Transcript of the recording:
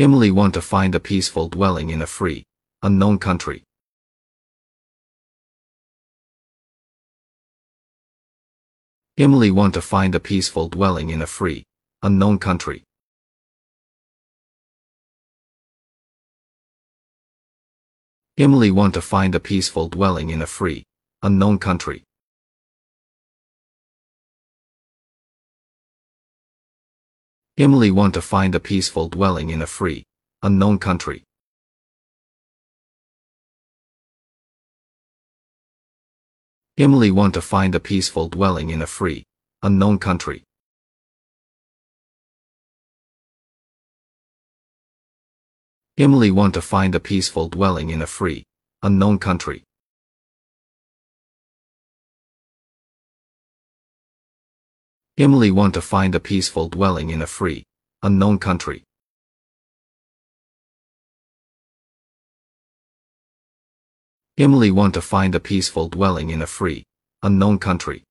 Emily want to find a peaceful dwelling in a free, unknown country. Emily want to find a peaceful dwelling in a free, unknown country. Emily want to find a peaceful dwelling in a free, unknown country. Emily want to find a peaceful dwelling in a free, unknown country. Emily want to find a peaceful dwelling in a free, unknown country. Emily want to find a peaceful dwelling in a free, unknown country. Emily want to find a peaceful dwelling in a free, unknown country. Emily want to find a peaceful dwelling in a free, unknown country.